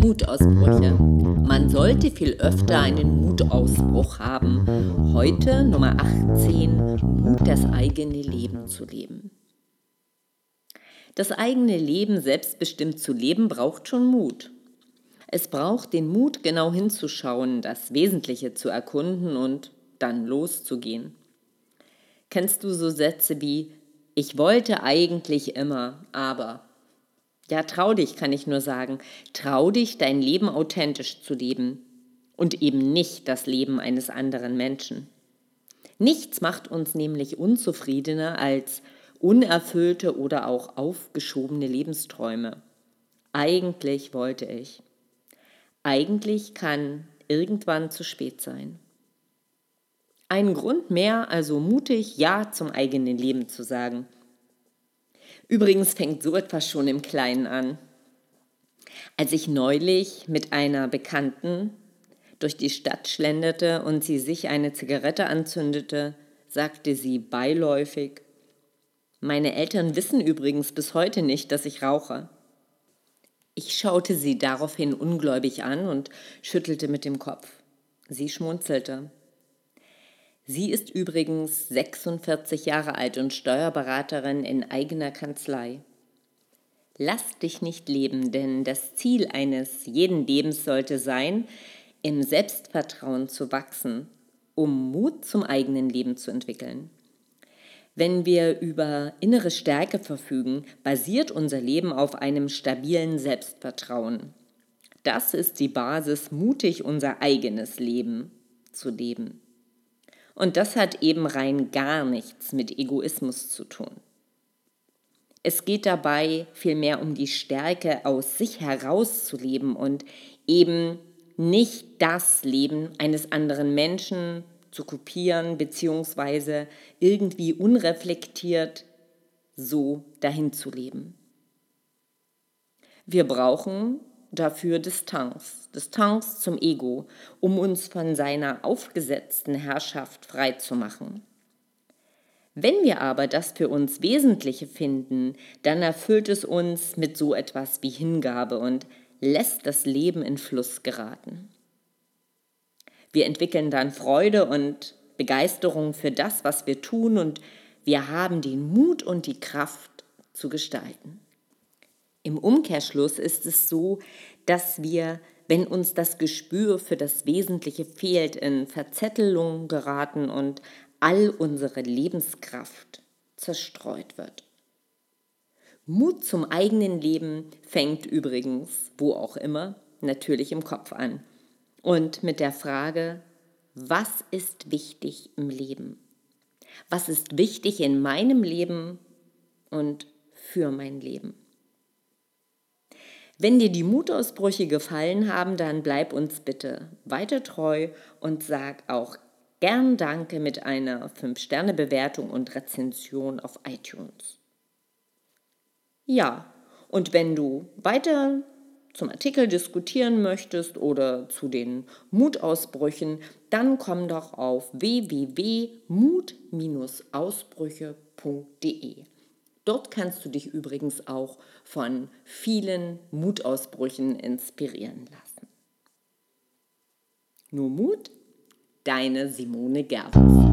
Mutausbrüche. Man sollte viel öfter einen Mutausbruch haben. Heute Nummer 18, Mut, das eigene Leben zu leben. Das eigene Leben selbstbestimmt zu leben braucht schon Mut. Es braucht den Mut, genau hinzuschauen, das Wesentliche zu erkunden und dann loszugehen. Kennst du so Sätze wie Ich wollte eigentlich immer, aber. Ja, trau dich, kann ich nur sagen. Trau dich, dein Leben authentisch zu leben und eben nicht das Leben eines anderen Menschen. Nichts macht uns nämlich unzufriedener als unerfüllte oder auch aufgeschobene Lebensträume. Eigentlich wollte ich. Eigentlich kann irgendwann zu spät sein. Ein Grund mehr, also mutig Ja zum eigenen Leben zu sagen. Übrigens fängt so etwas schon im Kleinen an. Als ich neulich mit einer Bekannten durch die Stadt schlenderte und sie sich eine Zigarette anzündete, sagte sie beiläufig, meine Eltern wissen übrigens bis heute nicht, dass ich rauche. Ich schaute sie daraufhin ungläubig an und schüttelte mit dem Kopf. Sie schmunzelte. Sie ist übrigens 46 Jahre alt und Steuerberaterin in eigener Kanzlei. Lass dich nicht leben, denn das Ziel eines jeden Lebens sollte sein, im Selbstvertrauen zu wachsen, um Mut zum eigenen Leben zu entwickeln. Wenn wir über innere Stärke verfügen, basiert unser Leben auf einem stabilen Selbstvertrauen. Das ist die Basis, mutig unser eigenes Leben zu leben. Und das hat eben rein gar nichts mit Egoismus zu tun. Es geht dabei vielmehr um die Stärke, aus sich herauszuleben und eben nicht das Leben eines anderen Menschen zu kopieren, beziehungsweise irgendwie unreflektiert so dahin zu leben. Wir brauchen dafür Distanz, Distanz zum Ego, um uns von seiner aufgesetzten Herrschaft frei zu machen. Wenn wir aber das für uns Wesentliche finden, dann erfüllt es uns mit so etwas wie Hingabe und lässt das Leben in Fluss geraten. Wir entwickeln dann Freude und Begeisterung für das, was wir tun und wir haben den Mut und die Kraft zu gestalten. Im Umkehrschluss ist es so, dass wir, wenn uns das Gespür für das Wesentliche fehlt, in Verzettelung geraten und all unsere Lebenskraft zerstreut wird. Mut zum eigenen Leben fängt übrigens, wo auch immer, natürlich im Kopf an. Und mit der Frage, was ist wichtig im Leben? Was ist wichtig in meinem Leben und für mein Leben? Wenn dir die Mutausbrüche gefallen haben, dann bleib uns bitte weiter treu und sag auch gern Danke mit einer 5-Sterne-Bewertung und Rezension auf iTunes. Ja, und wenn du weiter zum Artikel diskutieren möchtest oder zu den Mutausbrüchen, dann komm doch auf www.mut-ausbrüche.de. Dort kannst du dich übrigens auch von vielen Mutausbrüchen inspirieren lassen. Nur Mut, deine Simone Gerdes.